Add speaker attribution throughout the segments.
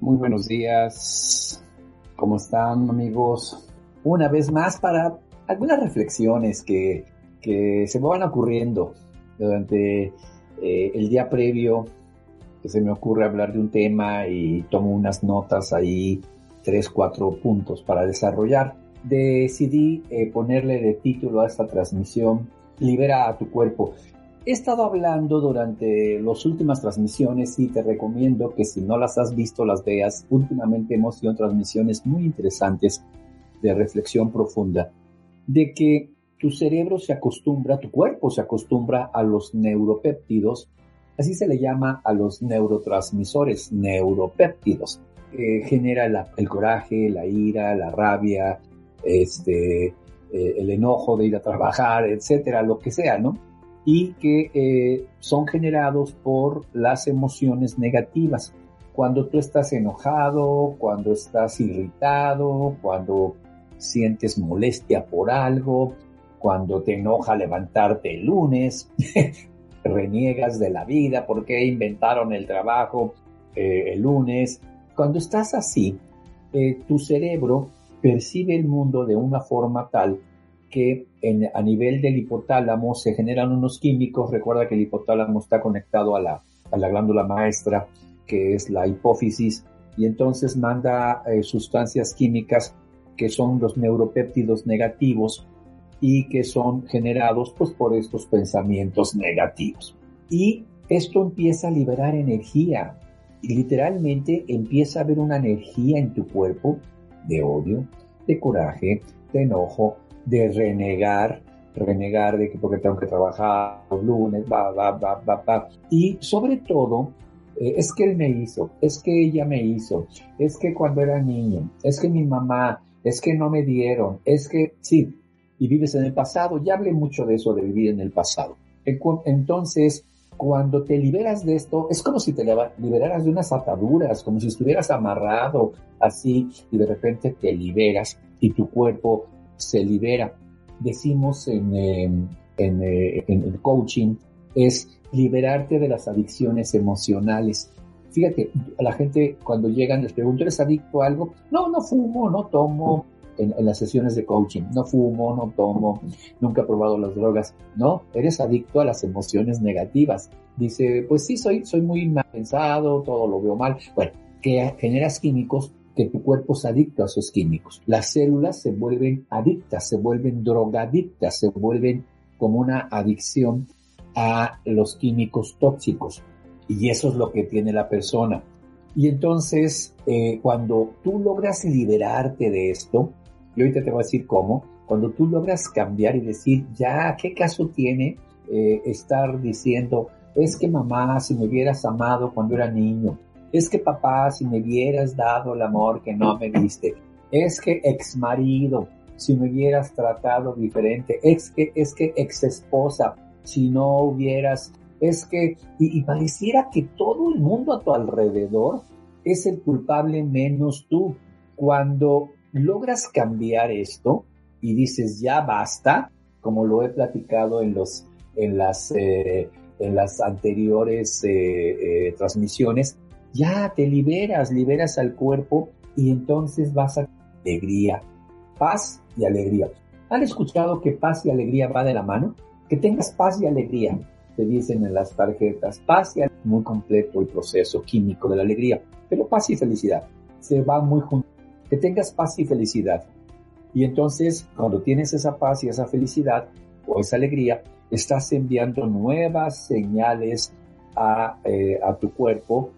Speaker 1: Muy buenos días. ¿Cómo están amigos? Una vez más para algunas reflexiones que, se me van ocurriendo durante eh, el día previo que se me ocurre hablar de un tema y tomo unas notas ahí, tres, cuatro puntos para desarrollar. Decidí eh, ponerle de título a esta transmisión Libera a tu cuerpo. He estado hablando durante las últimas transmisiones y te recomiendo que si no las has visto las veas. Últimamente hemos tenido transmisiones muy interesantes de reflexión profunda de que tu cerebro se acostumbra, tu cuerpo se acostumbra a los neuropéptidos, así se le llama a los neurotransmisores, neuropéptidos. que genera el coraje, la ira, la rabia, este, eh, el enojo de ir a trabajar, etcétera, lo que sea, ¿no? Y que eh, son generados por las emociones negativas. Cuando tú estás enojado, cuando estás irritado, cuando sientes molestia por algo, cuando te enoja levantarte el lunes, reniegas de la vida porque inventaron el trabajo eh, el lunes. Cuando estás así, eh, tu cerebro percibe el mundo de una forma tal que a nivel del hipotálamo se generan unos químicos. Recuerda que el hipotálamo está conectado a la, a la glándula maestra, que es la hipófisis, y entonces manda eh, sustancias químicas que son los neuropéptidos negativos y que son generados pues por estos pensamientos negativos. Y esto empieza a liberar energía. Y literalmente empieza a haber una energía en tu cuerpo de odio, de coraje, de enojo, de renegar, renegar de que porque tengo que trabajar los lunes, va, va, va, va, va. Y sobre todo, eh, es que él me hizo, es que ella me hizo, es que cuando era niño, es que mi mamá, es que no me dieron, es que sí, y vives en el pasado, ya hablé mucho de eso, de vivir en el pasado. Entonces, cuando te liberas de esto, es como si te liberaras de unas ataduras, como si estuvieras amarrado así, y de repente te liberas y tu cuerpo se libera. Decimos en, em, en, eh, en, el coaching, es liberarte de las adicciones emocionales. Fíjate, a la gente cuando llegan les pregunto, ¿eres adicto a algo? No, no fumo, no tomo. En, en, las sesiones de coaching, no fumo, no tomo, nunca he probado las drogas. No, eres adicto a las emociones negativas. Dice, pues sí, soy, soy muy mal pensado, todo lo veo mal. Bueno, que generas químicos que tu cuerpo es adicto a esos químicos. Las células se vuelven adictas, se vuelven drogadictas, se vuelven como una adicción a los químicos tóxicos. Y eso es lo que tiene la persona. Y entonces, eh, cuando tú logras liberarte de esto, y ahorita te voy a decir cómo, cuando tú logras cambiar y decir, ya, ¿qué caso tiene eh, estar diciendo, es que mamá, si me hubieras amado cuando era niño, es que papá, si me hubieras dado el amor que no me diste. Es que ex marido, si me hubieras tratado diferente. Es que, es que ex esposa, si no hubieras, es que, y, pareciera que todo el mundo a tu alrededor es el culpable menos tú. Cuando logras cambiar esto y dices ya basta, como lo he platicado en los, en las, eh, en las anteriores eh, eh, transmisiones, ya te liberas, liberas al cuerpo y entonces vas a alegría, paz y alegría. ¿Han escuchado que paz y alegría va de la mano? Que tengas paz y alegría, te dicen en las tarjetas. Paz y alegría, muy completo el proceso químico de la alegría, pero paz y felicidad se van muy juntos. Que tengas paz y felicidad. Y entonces, cuando tienes esa paz y esa felicidad o esa alegría, estás enviando nuevas señales a, eh, a tu cuerpo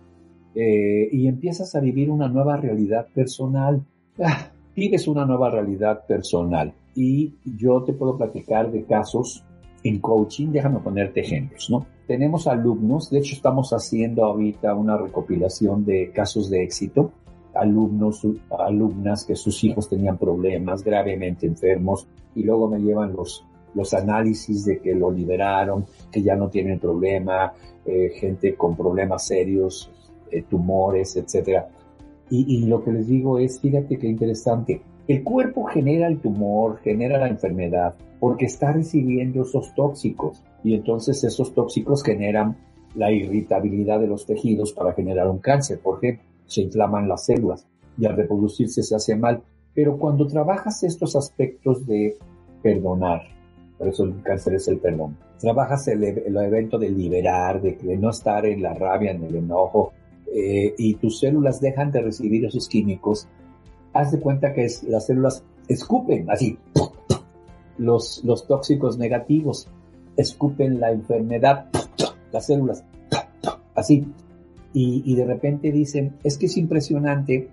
Speaker 1: eh, y empiezas a vivir una nueva realidad personal. Ah, vives una nueva realidad personal. Y yo te puedo platicar de casos en coaching, déjame ponerte ejemplos, ¿no? Tenemos alumnos, de hecho estamos haciendo ahorita una recopilación de casos de éxito, alumnos, alumnas que sus hijos tenían problemas, gravemente enfermos, y luego me llevan los, los análisis de que lo liberaron, que ya no tienen problema, eh, gente con problemas serios, eh, tumores, etcétera. Y, lo que les digo es, fíjate qué interesante, el cuerpo genera el tumor, genera la enfermedad, porque está recibiendo esos tóxicos y entonces esos tóxicos generan la irritabilidad de los tejidos para generar un cáncer, por ejemplo. se inflaman las células y al reproducirse se hace mal. Pero cuando trabajas estos aspectos de perdonar, por eso el cáncer es el perdón, trabajas el, evento de liberar, de, no estar en la rabia, en el enojo, eh, y tus células dejan de recibir esos químicos, haz de cuenta que las células escupen así los, los tóxicos negativos, escupen la enfermedad, las células, así. Y, y de repente dicen, es que es impresionante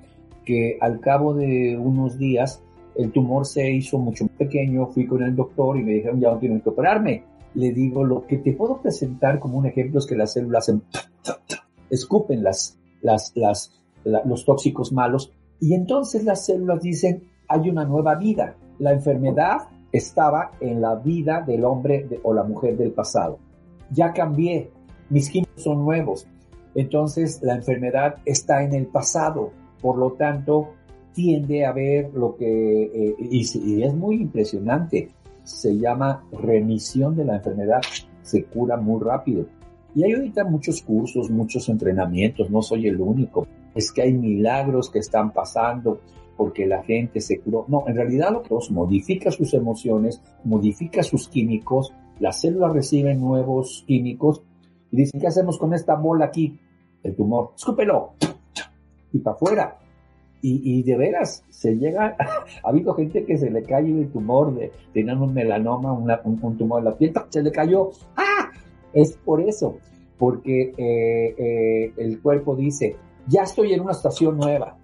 Speaker 1: que al cabo de unos días el tumor se hizo mucho más pequeño, fui con el doctor y me dijeron, ya no tienen que operarme. Le digo, lo que te puedo presentar como un ejemplo es que las células escupen las, las, las, los tóxicos malos y entonces las células dicen, hay una nueva vida. La enfermedad estaba en la vida del hombre o la mujer del pasado. Ya cambié, mis químicos son nuevos. Entonces la enfermedad está en el pasado. Por lo tanto, tiende a ver lo que, eh, y, es muy impresionante, se llama remisión de la enfermedad, se cura muy rápido. Y hay ahorita muchos cursos, muchos entrenamientos, no soy el único. Es que hay milagros que están pasando porque la gente se curó. No, en realidad lo que es modifica sus emociones, modifica sus químicos, las células reciben nuevos químicos y dicen, ¿qué hacemos con esta bola aquí? El tumor, escúpelo y para afuera. Y, de veras, se llega, ha habido gente que se le cae el tumor, de, tenían un melanoma, un, tumor de la piel, se le cayó. ¡Ah! Es por eso, porque eh, eh, el cuerpo dice, ya estoy en una estación nueva,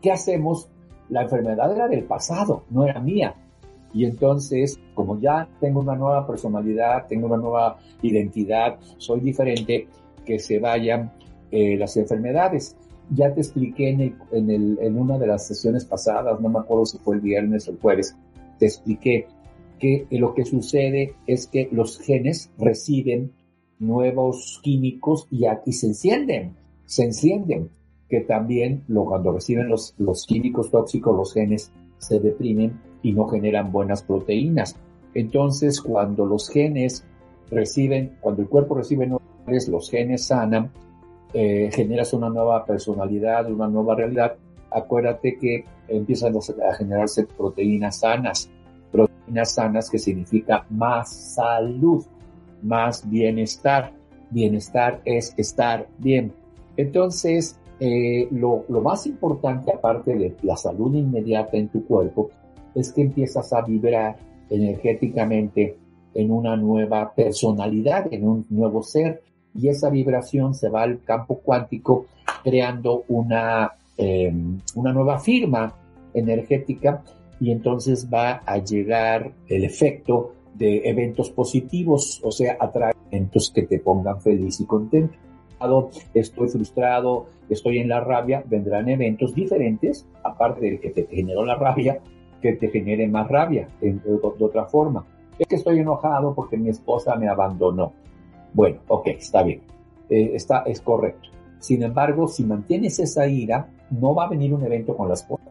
Speaker 1: ¿qué hacemos? La enfermedad era del pasado, no era mía. Y entonces, como ya tengo una nueva personalidad, tengo una nueva identidad, soy diferente, que se vayan eh, las enfermedades. Ya te expliqué en, en, una de las sesiones pasadas, no me acuerdo si fue el viernes o el jueves, te expliqué que lo que sucede es que los genes reciben nuevos químicos y, aquí se encienden, se encienden, que también lo, cuando reciben los, los químicos tóxicos, los genes se deprimen y no generan buenas proteínas. Entonces, cuando los genes reciben, cuando el cuerpo recibe nuevos los genes sanan, eh, generas una nueva personalidad, una nueva realidad, acuérdate que empiezan a generarse proteínas sanas. Proteínas sanas que significa más salud, más bienestar. Bienestar es estar bien. Entonces, eh, lo, lo más importante, aparte de la salud inmediata en tu cuerpo, es que empiezas a vibrar energéticamente en una nueva personalidad, en un nuevo ser, y esa vibración se va al campo cuántico creando una, em, una nueva firma energética y entonces va a llegar el efecto de eventos positivos, o sea, atraer eventos que te pongan feliz y contento. Estoy frustrado, estoy en la rabia, vendrán eventos diferentes, aparte del que te generó la rabia, que te genere más rabia de, de otra forma. Es que estoy enojado porque mi esposa me abandonó. Bueno, ok, está bien. Eh, está, es correcto. Sin embargo, si mantienes esa ira, no va a venir un evento con las cosas.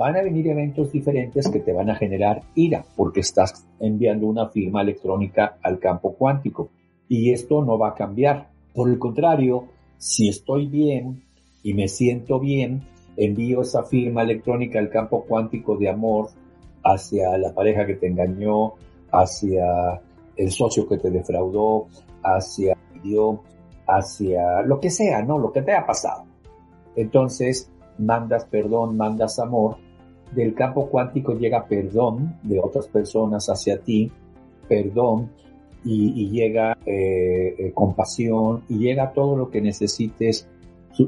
Speaker 1: Van a venir eventos diferentes que te van a generar ira porque estás enviando una firma electrónica al campo cuántico. Y esto no va a cambiar. Por el contrario, si estoy bien y me siento bien, envío esa firma electrónica al campo cuántico de amor hacia la pareja que te engañó, hacia el socio que te defraudó, hacia Dios, hacia lo que sea, ¿no? Lo que te ha pasado. Entonces, mandas perdón, mandas amor. Del campo cuántico llega perdón de otras personas hacia ti, perdón, y, llega eh, eh, compasión, y llega todo lo que necesites,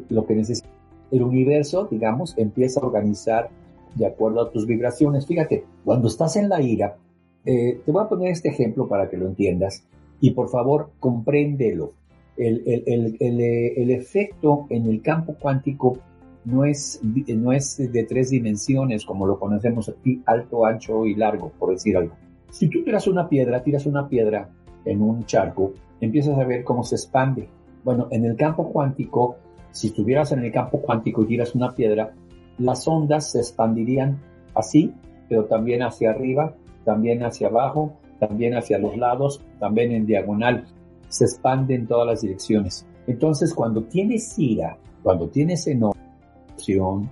Speaker 1: lo que necesites. El universo, digamos, empieza a organizar de acuerdo a tus vibraciones. Fíjate, cuando estás en la ira, eh, te voy a poner este ejemplo para que lo entiendas y por favor compréndelo. El, el, el, el, efecto en el campo cuántico no es, no es de tres dimensiones como lo conocemos aquí, alto, ancho y largo, por decir algo. Si tú tiras una piedra, tiras una piedra en un charco, empiezas a ver cómo se expande. Bueno, en el campo cuántico, si estuvieras en el campo cuántico y tiras una piedra, las ondas se expandirían así, pero también hacia arriba, también hacia abajo, también hacia los lados, también en diagonal, se expande en todas las direcciones. Entonces, cuando tienes ira, cuando tienes enojo,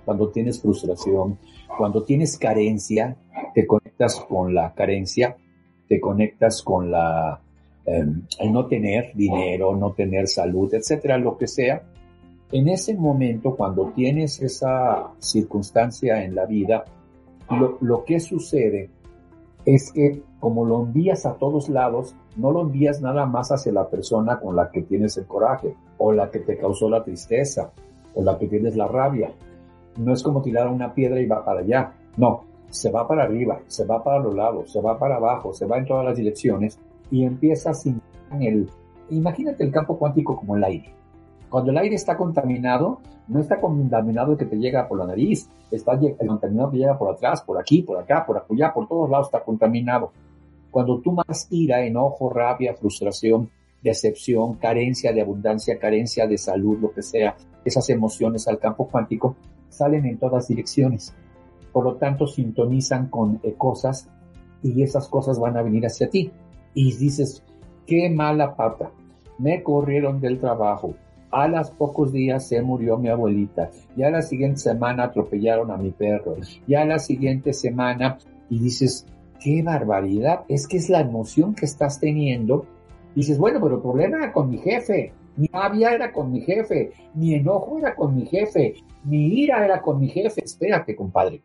Speaker 1: cuando tienes frustración, cuando tienes carencia, te conectas con la carencia, te conectas con la em, el no tener dinero, no tener salud, etcétera, lo que sea. En ese momento, cuando tienes esa circunstancia en la vida, lo, lo que sucede es que como lo envías a todos lados, no lo envías nada más hacia la persona con la que tienes el coraje, o la que te causó la tristeza, o la que tienes la rabia. No es como tirar una piedra y va para allá. No, se va para arriba, se va para los lados, se va para abajo, se va en todas las direcciones y empieza sin el... Imagínate el campo cuántico como el aire. Cuando el aire está contaminado, no está contaminado que te llega por la nariz, está el contaminado que llega por atrás, por aquí, por acá, por allá, por todos lados está contaminado. Cuando tú más ira, enojo, rabia, frustración, decepción, carencia de abundancia, carencia de salud, lo que sea, esas emociones al campo cuántico salen en todas direcciones. Por lo tanto, sintonizan con eh, cosas y esas cosas van a venir hacia ti. Y dices, qué mala pata, me corrieron del trabajo, a los pocos días se murió mi abuelita, ya la siguiente semana atropellaron a mi perro, ya la siguiente semana, y dices, qué barbaridad, es que es la emoción que estás teniendo. Dices, bueno, pero el problema era con mi jefe, mi rabia era con mi jefe, mi enojo era con mi jefe, mi ira era con mi jefe. Espérate, compadre.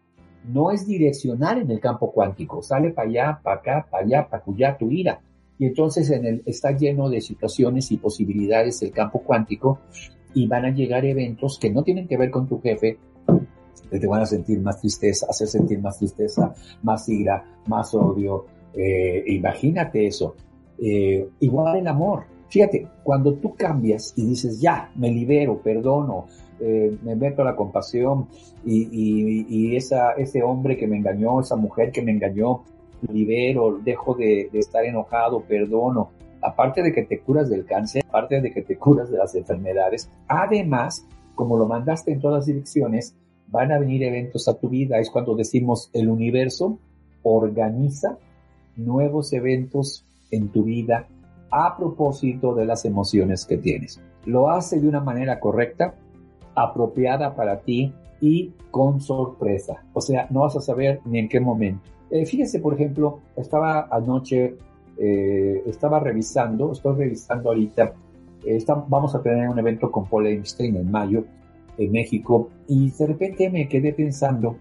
Speaker 1: No es direccional en el campo cuántico. Sale para allá, para acá, para allá, para allá tu ira. Y entonces en el, está lleno de situaciones y posibilidades el campo cuántico y van a llegar eventos que no tienen que ver con tu jefe, que te van a sentir más tristeza, hacer sentir más tristeza, más ira, más odio. Eh, imagínate eso. Eh, igual el amor. Fíjate, cuando tú cambias y dices, ya, me libero, perdono, eh, me meto a la compasión y, y, esa, ese hombre que me engañó, esa mujer que me engañó, libero, dejo de, de, estar enojado, perdono. Aparte de que te curas del cáncer, aparte de que te curas de las enfermedades, además, como lo mandaste en todas direcciones, van a venir eventos a tu vida. Es cuando decimos el universo organiza nuevos eventos en tu vida a propósito de las emociones que tienes. Lo hace de una manera correcta, apropiada para ti y con sorpresa. O sea, no vas a saber ni en qué momento. Eh, fíjese, por ejemplo, estaba anoche, eh, estaba revisando, estoy revisando ahorita, eh, vamos a tener un evento con Paul Einstein en mayo en México y de repente me quedé pensando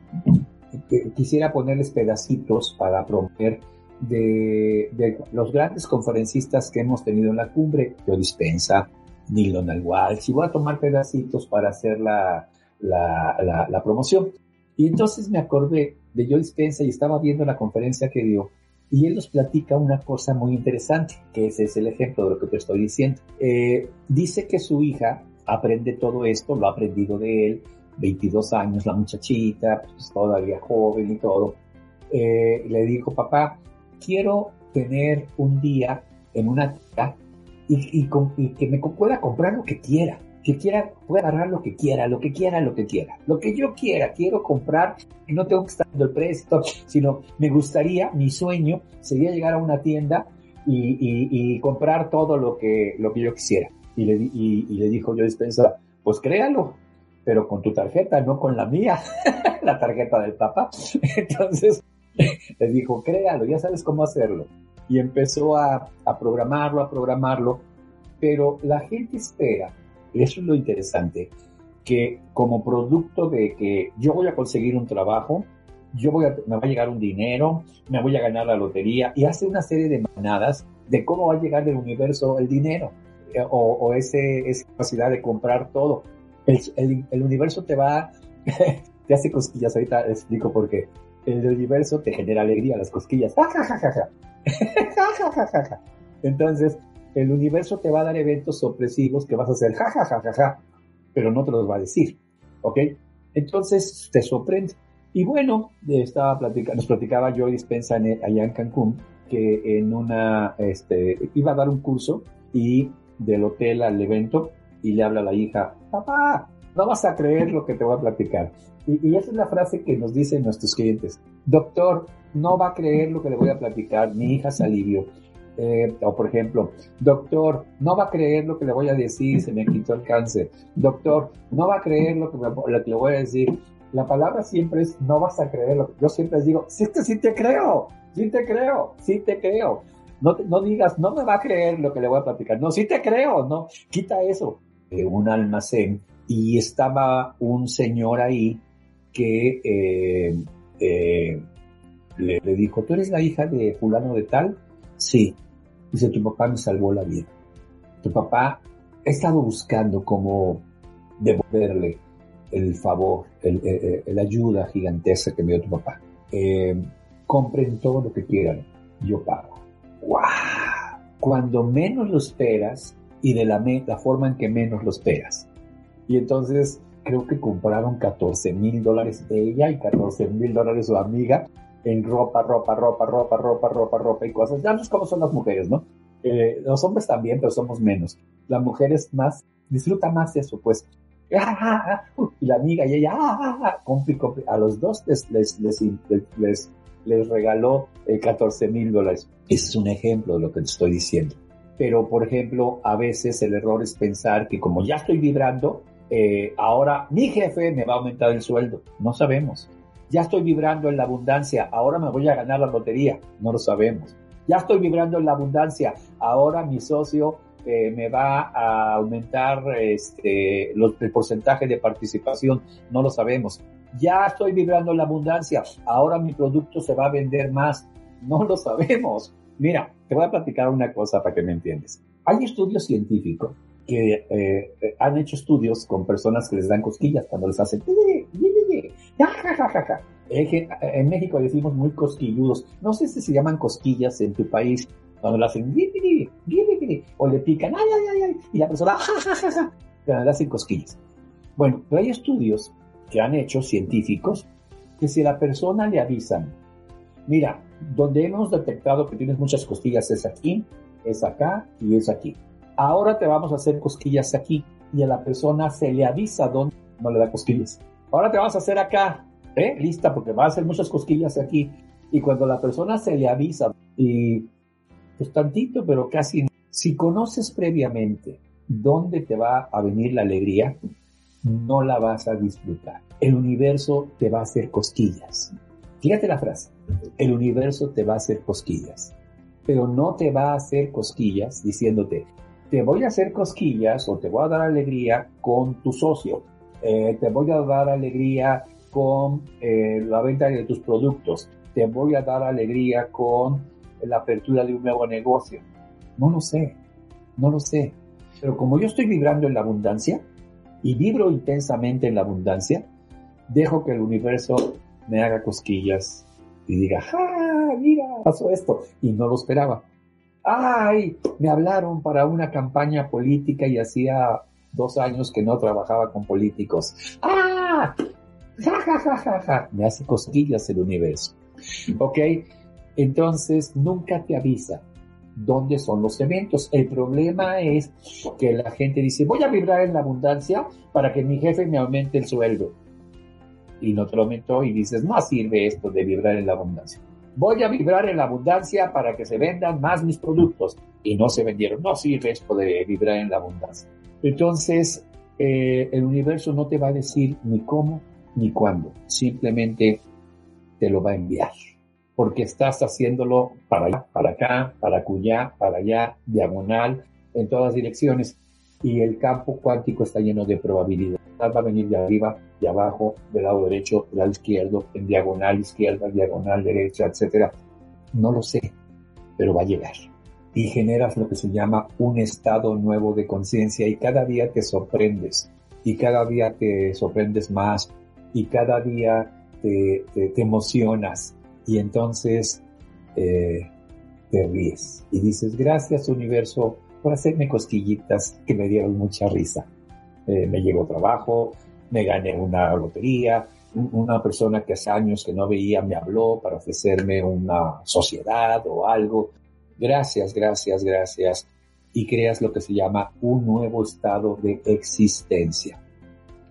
Speaker 1: quisiera ponerles pedacitos para promover de, los grandes conferencistas que hemos tenido en la cumbre, Joe Dispensa, Neil Donald Walsh, y voy a tomar pedacitos para hacer la, la, la, promoción. Y entonces me acordé de Joe Dispensa y estaba viendo la conferencia que dio y él nos platica una cosa muy interesante, que ese es el ejemplo de lo que te estoy diciendo. Eh, dice que su hija aprende todo esto, lo ha aprendido de él, 22 años la muchachita, pues todavía joven y todo. Eh, le dijo, papá, quiero tener un día en una tienda y, que me pueda comprar lo que quiera, que quiera, pueda agarrar lo que quiera, lo que quiera, lo que quiera, lo que yo quiera, quiero comprar, y no tengo que estar dando el precio, sino me gustaría, mi sueño sería llegar a una tienda y, comprar todo lo que, lo que yo quisiera. Y le, y, le dijo yo dispensa, pues créalo, pero con tu tarjeta, no con la mía, la tarjeta del papá. Entonces, le dijo, créalo, ya sabes cómo hacerlo. Y empezó a, programarlo, a programarlo, pero la gente espera, y eso es lo interesante, que como producto de que yo voy a conseguir un trabajo, yo voy a, me va a llegar un dinero, me voy a ganar la lotería, y hace una serie de manadas de cómo va a llegar del universo el dinero, eh, o, ese, esa capacidad de comprar todo. El, el universo te va, te hace cosquillas, ahorita explico por qué el universo te genera alegría, las cosquillas. Entonces, el universo te va a dar eventos sorpresivos que vas a hacer jajajaja, pero no te los va a decir. ¿Ok? Entonces, te sorprende. Y bueno, estaba platicando, nos platicaba yo Dispensa allá en Cancún que en una, este, iba a dar un curso y del hotel al evento y le habla a la hija, papá, no vas a creer lo que te voy a platicar. Y, esa es la frase que nos dicen nuestros clientes. Doctor, no va a creer lo que le voy a platicar. Mi hija se. Eh, o por ejemplo, doctor, no va a creer lo que le voy a decir, se me quitó el cáncer. Doctor, no va a creer lo que, lo que le voy a decir. La palabra siempre es, no vas a creerlo. Yo siempre les digo, sí, sí te creo, sí te creo, sí te creo. No, no digas, no me va a creer lo que le voy a platicar. No, sí te creo, no, quita eso. De un almacén y estaba un señor ahí que eh, eh, le, le, dijo, ¿tú eres la hija de fulano de tal? Sí. Dice, tu papá me salvó la vida. Tu papá ha estado buscando cómo devolverle el favor, el, el, ayuda gigantesca que me dio tu papá. Eh, compren todo lo que quieran, yo pago. ¡Wow! Cuando menos lo esperas y de la, la forma en que menos lo esperas. Y entonces creo que compraron 14 mil dólares ella y 14 mil dólares su amiga en ropa, ropa, ropa, ropa, ropa, ropa, ropa y cosas. Ya no es como son las mujeres, ¿no? Eh, los hombres también, pero somos menos. Las mujeres más, disfruta más eso, pues. Y la amiga y ella, a los dos les, les, les, les, regaló 14 mil dólares. Es un ejemplo de lo que te estoy diciendo. Pero, por ejemplo, a veces el error es pensar que como ya estoy vibrando, eh, ahora mi jefe me va a aumentar el sueldo. No sabemos. Ya estoy vibrando en la abundancia, ahora me voy a ganar la lotería. No lo sabemos. Ya estoy vibrando en la abundancia, ahora mi socio eh, me va a aumentar este, el porcentaje de participación. No lo sabemos. Ya estoy vibrando en la abundancia, ahora mi producto se va a vender más. No lo sabemos. Mira, te voy a platicar una cosa para que me entiendas. Hay estudios científicos que eh, han hecho estudios con personas que les dan cosquillas cuando les hacen en México decimos muy cosquilludos. No sé si se llaman cosquillas en tu país, cuando le hacen o le pican y la persona pero le hacen cosquillas. Bueno, pero hay estudios que han hecho científicos que si a la persona le avisan, mira, donde hemos detectado que tienes muchas cosquillas es aquí, es acá y es aquí. Ahora te vamos a hacer cosquillas aquí y a la persona se le avisa dónde no le da cosquillas. Ahora te vamos a hacer acá, ¿eh? Lista, porque va a hacer muchas cosquillas aquí. Y cuando la persona se le avisa, y pues tantito, pero casi, si conoces previamente dónde te va a venir la alegría, no la vas a disfrutar. El universo te va a hacer cosquillas. Fíjate la frase. El universo te va a hacer cosquillas. Pero no te va a hacer cosquillas diciéndote, te voy a hacer cosquillas o te voy a dar alegría con tu socio. Eh, te voy a dar alegría con eh, la venta de tus productos. Te voy a dar alegría con la apertura de un nuevo negocio. No lo sé, no lo sé. Pero como yo estoy vibrando en la abundancia y vibro intensamente en la abundancia, dejo que el universo me haga cosquillas y diga, ¡ah, mira, pasó esto! Y no lo esperaba. ¡Ay! Me hablaron para una campaña política y hacía dos años que no trabajaba con políticos. ¡Ah! ¡Ja, ja, ja, ja, ja! Me hace cosquillas el universo. ¿Ok? Entonces, nunca te avisa dónde son los eventos. El problema es que la gente dice, voy a vibrar en la abundancia para que mi jefe me aumente el sueldo. Y no te lo aumentó y dices, no sirve esto de vibrar en la abundancia. Voy a vibrar en la abundancia para que se vendan más mis productos. Y no se vendieron. No sirve esto de vibrar en la abundancia. Entonces, eh, el universo no te va a decir ni cómo ni cuándo. Simplemente te lo va a enviar porque estás haciéndolo para allá, para acá, para acullá, para allá, diagonal, en todas direcciones. Y el campo cuántico está lleno de probabilidades. Va a venir de arriba, de abajo, del lado derecho, del lado izquierdo, en diagonal izquierda, diagonal derecha, etcétera. No lo sé, pero va a llegar. Y generas lo que se llama un estado nuevo de conciencia y cada día te sorprendes y cada día te sorprendes más y cada día te, te emocionas y entonces eh, te ríes y dices, gracias universo por hacerme cosquillitas que me dieron mucha risa. Eh, me llegó trabajo, me gané una lotería, una persona que hace años que no veía me habló para ofrecerme una sociedad o algo. Gracias, gracias, gracias. Y creas lo que se llama un nuevo estado de existencia.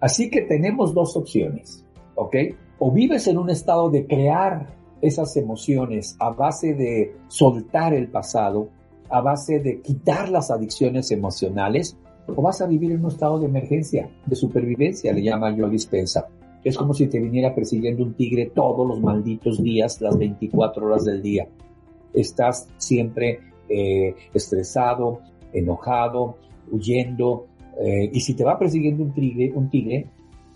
Speaker 1: Así que tenemos dos opciones, ¿ok? O vives en un estado de crear esas emociones a base de soltar el pasado a base de quitar las adicciones emocionales o vas a vivir en un estado de emergencia, de supervivencia, le llama yo dispensa. Es como si te viniera persiguiendo un tigre todos los malditos días, las 24 horas del día. Estás siempre eh, estresado, enojado, huyendo. Eh, y si te va persiguiendo un tigre, un tigre,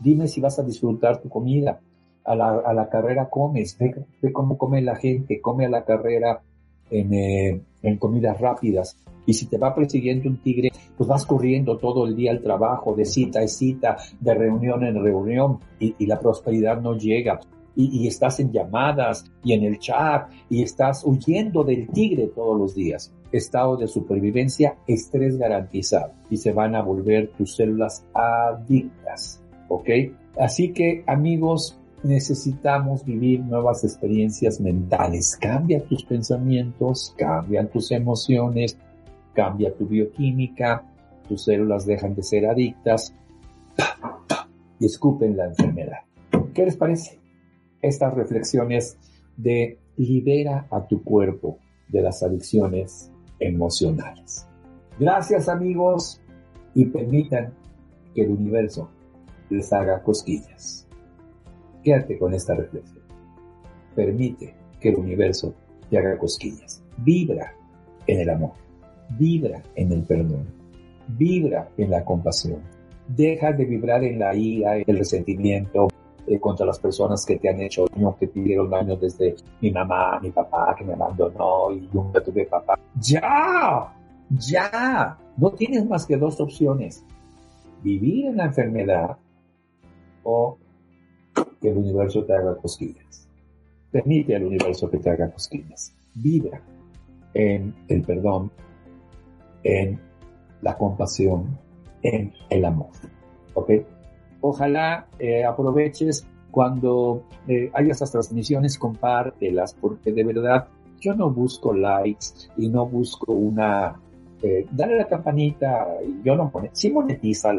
Speaker 1: dime si vas a disfrutar tu comida. A la, a la carrera comes, ve, cómo come la gente, come a la carrera en, eh, en comidas rápidas. Y si te va persiguiendo un tigre, pues vas corriendo todo el día al trabajo, de cita en cita, de reunión en reunión, y, y la prosperidad no llega y, estás en llamadas y en el chat y estás huyendo del tigre todos los días. Estado de supervivencia, estrés garantizado y se van a volver tus células adictas. ¿Ok? Así que amigos, necesitamos vivir nuevas experiencias mentales. Cambia tus pensamientos, cambian tus emociones, cambia tu bioquímica, tus células dejan de ser adictas y escupen la enfermedad. ¿Qué les parece? estas reflexiones de libera a tu cuerpo de las adicciones emocionales. Gracias amigos y permitan que el universo les haga cosquillas. Quédate con esta reflexión. Permite que el universo te haga cosquillas. Vibra en el amor. Vibra en el perdón. Vibra en la compasión. Deja de vibrar en la ira, el resentimiento, eh, contra las personas que te han hecho daño, que te dieron daño desde mi mamá, mi papá, que me abandonó y nunca tuve papá. ¡Ya! ¡Ya! No tienes más que dos opciones. Vivir en la enfermedad o que el universo te haga cosquillas. Permite al universo que te haga cosquillas. Vibra en el perdón, en la compasión, en el amor. ¿Ok? Ojalá eh, aproveches cuando eh, hay estas transmisiones, compártelas, porque de verdad yo no busco likes y no busco una... Eh, dale la campanita, yo no pone, sí monetiza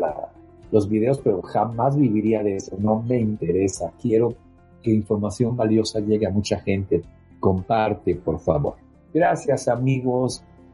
Speaker 1: los videos, pero jamás viviría de eso, no me interesa, quiero que información valiosa llegue a mucha gente. Comparte, por favor. Gracias amigos,